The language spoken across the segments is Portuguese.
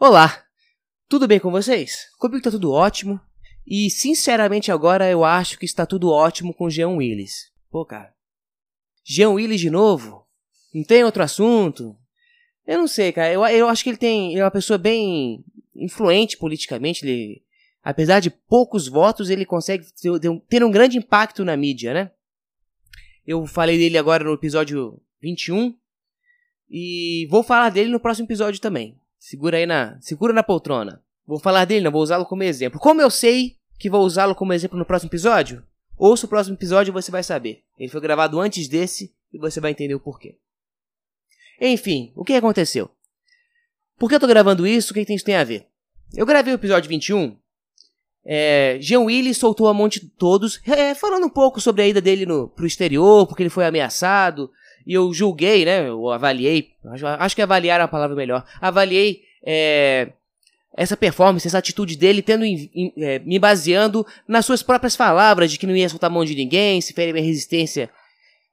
Olá, tudo bem com vocês? Comigo tá tudo ótimo. E sinceramente agora eu acho que está tudo ótimo com Jean Willis. Pô, cara. Jean Willis de novo? Não tem outro assunto? Eu não sei, cara. Eu, eu acho que ele tem. Ele é uma pessoa bem influente politicamente. Ele, apesar de poucos votos, ele consegue ter ter um grande impacto na mídia, né? Eu falei dele agora no episódio 21. E vou falar dele no próximo episódio também. Segura aí na. Segura na poltrona. Vou falar dele, não vou usá-lo como exemplo. Como eu sei que vou usá-lo como exemplo no próximo episódio? Ouça o próximo episódio e você vai saber. Ele foi gravado antes desse e você vai entender o porquê. Enfim, o que aconteceu? Por que eu tô gravando isso? O que isso tem a ver? Eu gravei o episódio 21. É, Jean Willis soltou a monte de todos, é, falando um pouco sobre a ida dele no, pro exterior, porque ele foi ameaçado, e eu julguei, né? Eu avaliei. Acho, que avaliar é a palavra melhor. Avaliei é, essa performance, essa atitude dele, tendo é, me baseando nas suas próprias palavras de que não ia soltar a mão de ninguém, se ferir minha resistência,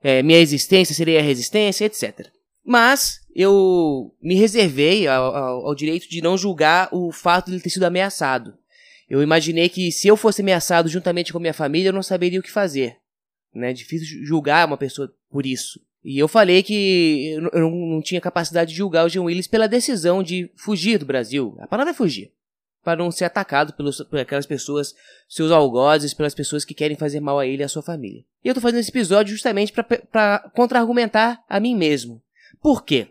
é, minha existência seria a resistência, etc. Mas eu me reservei ao, ao, ao, direito de não julgar o fato de ele ter sido ameaçado. Eu imaginei que se eu fosse ameaçado juntamente com minha família, eu não saberia o que fazer. Né? Difícil julgar uma pessoa por isso. E eu falei que eu não, não tinha capacidade de julgar o Jean Willis pela decisão de fugir do Brasil. A palavra é fugir. Para não ser atacado pelos, por aquelas pessoas, seus algozes, pelas pessoas que querem fazer mal a ele e a sua família. E eu tô fazendo esse episódio justamente para contra-argumentar a mim mesmo. Por quê?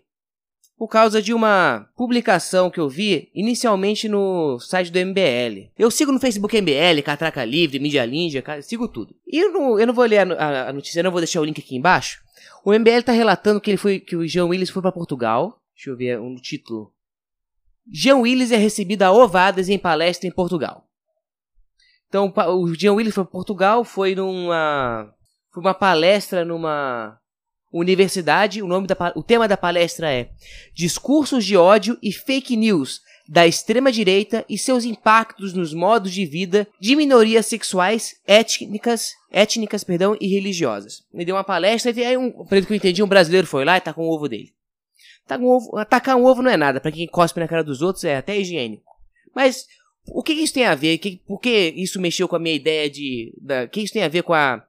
Por causa de uma publicação que eu vi inicialmente no site do MBL. Eu sigo no Facebook MBL, Catraca Livre, Mídia Ninja, sigo tudo. E eu não, eu não vou ler a, a notícia, eu não vou deixar o link aqui embaixo. O MBL está relatando que ele foi que o Jean Willis foi para Portugal. Deixa eu ver um título. Jean Willis é recebido a ovadas em palestra em Portugal. Então, o Jean Willis foi para Portugal, foi numa foi uma palestra numa universidade. O nome da o tema da palestra é Discursos de ódio e fake news da extrema-direita e seus impactos nos modos de vida de minorias sexuais, étnicas, étnicas perdão, e religiosas. Ele deu uma palestra e aí, um, pelo que eu entendi, um brasileiro foi lá e tá com o ovo dele. Tá com ovo, atacar um ovo não é nada, para quem cospe na cara dos outros é até higiênico. Mas o que isso tem a ver? Por que isso mexeu com a minha ideia de. O que isso tem a ver com, a,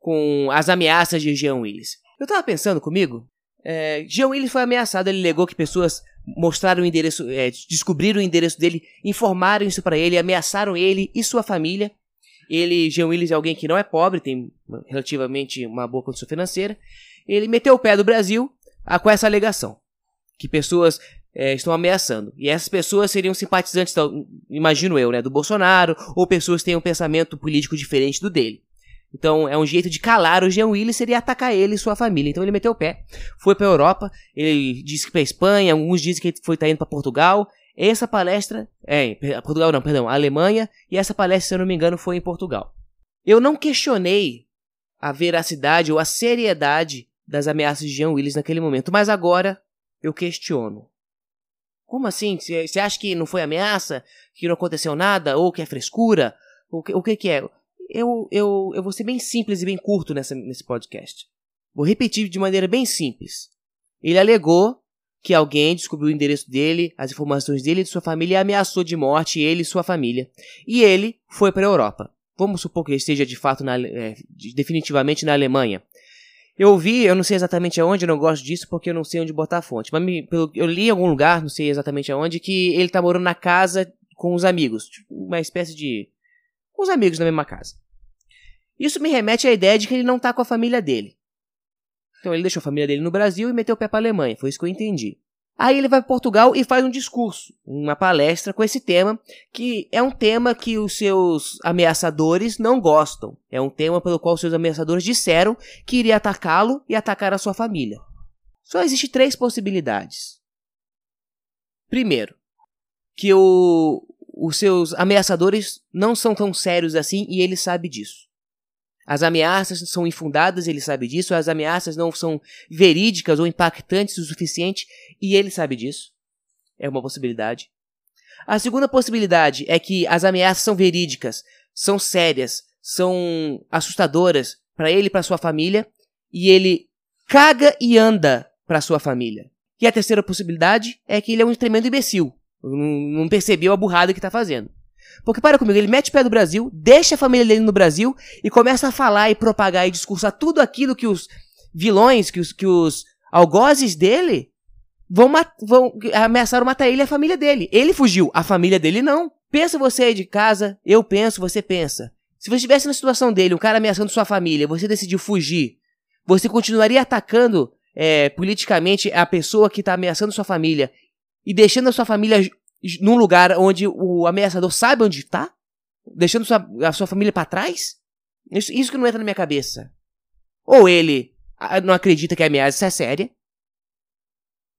com as ameaças de Jean Willis? Eu tava pensando comigo. É, Jean Willis foi ameaçado, ele alegou que pessoas mostraram o endereço, é, descobriram o endereço dele, informaram isso para ele, ameaçaram ele e sua família. Ele, Jean Willis, é alguém que não é pobre, tem relativamente uma boa condição financeira. Ele meteu o pé do Brasil ah, com essa alegação, que pessoas é, estão ameaçando. E essas pessoas seriam simpatizantes, imagino eu, né, do Bolsonaro, ou pessoas que têm um pensamento político diferente do dele. Então é um jeito de calar o Jean Willis seria atacar ele e sua família. Então ele meteu o pé, foi para a Europa, ele disse que para Espanha, alguns dizem que ele foi tá indo para Portugal. Essa palestra, é, Portugal não, perdão, Alemanha, e essa palestra, se eu não me engano, foi em Portugal. Eu não questionei a veracidade ou a seriedade das ameaças de Jean Willis naquele momento, mas agora eu questiono. Como assim? Você acha que não foi ameaça? Que não aconteceu nada? Ou que é frescura? O que, o que, que é? Eu, eu, eu vou ser bem simples e bem curto nessa, nesse podcast. Vou repetir de maneira bem simples. Ele alegou que alguém descobriu o endereço dele, as informações dele e de sua família e ameaçou de morte ele e sua família. E ele foi para a Europa. Vamos supor que ele esteja de fato, na, é, definitivamente na Alemanha. Eu vi, eu não sei exatamente aonde, eu não gosto disso porque eu não sei onde botar a fonte. Mas me, pelo, eu li em algum lugar, não sei exatamente aonde, que ele está morando na casa com os amigos. Tipo, uma espécie de com os amigos na mesma casa. Isso me remete à ideia de que ele não está com a família dele. Então ele deixou a família dele no Brasil e meteu o pé para a Alemanha, foi isso que eu entendi. Aí ele vai para Portugal e faz um discurso, uma palestra com esse tema, que é um tema que os seus ameaçadores não gostam. É um tema pelo qual os seus ameaçadores disseram que iria atacá-lo e atacar a sua família. Só existe três possibilidades. Primeiro, que o, os seus ameaçadores não são tão sérios assim e ele sabe disso. As ameaças são infundadas, ele sabe disso, as ameaças não são verídicas ou impactantes o suficiente e ele sabe disso. É uma possibilidade. A segunda possibilidade é que as ameaças são verídicas, são sérias, são assustadoras para ele e para sua família e ele caga e anda para sua família. E a terceira possibilidade é que ele é um tremendo imbecil Não, percebeu a burrada que tá fazendo. Porque para comigo, ele mete o pé do Brasil, deixa a família dele no Brasil e começa a falar e propagar e discursar tudo aquilo que os vilões, que os, que os algozes dele vão, vão ameaçaram matar ele e a família dele. Ele fugiu, a família dele não. Pensa você aí de casa, eu penso, você pensa. Se você estivesse na situação dele, um cara ameaçando sua família, você decidiu fugir, você continuaria atacando é, politicamente a pessoa que está ameaçando sua família e deixando a sua família num lugar onde o ameaçador sabe onde está? Deixando sua, a sua família para trás? Isso, isso que não entra na minha cabeça. Ou ele não acredita que a ameaça é séria,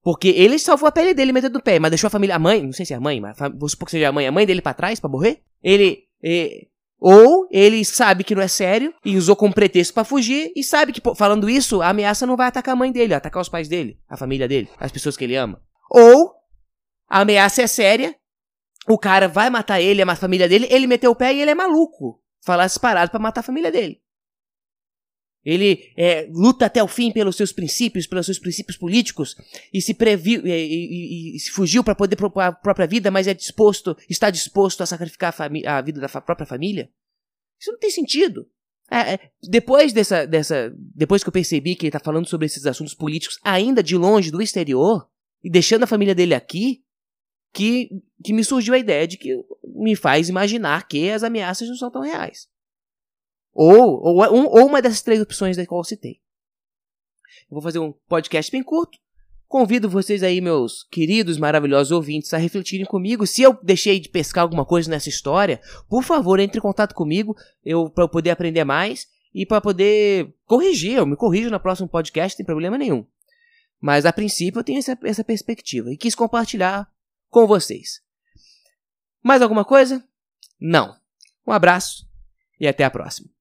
porque ele salvou a pele dele metendo no pé, mas deixou a família, a mãe, não sei se é a mãe, mas vou supor que seja a mãe, a mãe dele para trás para morrer. Ele, ele, ou ele sabe que não é sério e usou como pretexto para fugir e sabe que falando isso, a ameaça não vai atacar a mãe dele, atacar os pais dele, a família dele, as pessoas que ele ama. Ou a ameaça é séria, o cara vai matar ele, a família dele, ele meteu o pé e ele é maluco. Falar parado para matar a família dele. Ele é, luta até o fim pelos seus princípios, pelos seus princípios políticos e se previu e, e, e se fugiu para poder propor a própria vida, mas é disposto, está disposto a sacrificar a, a vida da própria família. Isso não tem sentido. É, é, depois dessa, dessa, depois que eu percebi que ele está falando sobre esses assuntos políticos ainda de longe do exterior e deixando a família dele aqui, que, que me surgiu a ideia de que me faz imaginar que as ameaças não são tão reais. Ou, ou, ou uma dessas três opções da qual eu citei. Eu vou fazer um podcast bem curto. Convido vocês aí, meus queridos, maravilhosos ouvintes, a refletirem comigo. Se eu deixei de pescar alguma coisa nessa história, por favor, entre em contato comigo eu, para eu poder aprender mais e para poder corrigir. Eu me corrijo no próximo podcast, tem problema nenhum. Mas a princípio eu tenho essa, essa perspectiva e quis compartilhar com vocês. Mais alguma coisa? Não. Um abraço e até a próxima.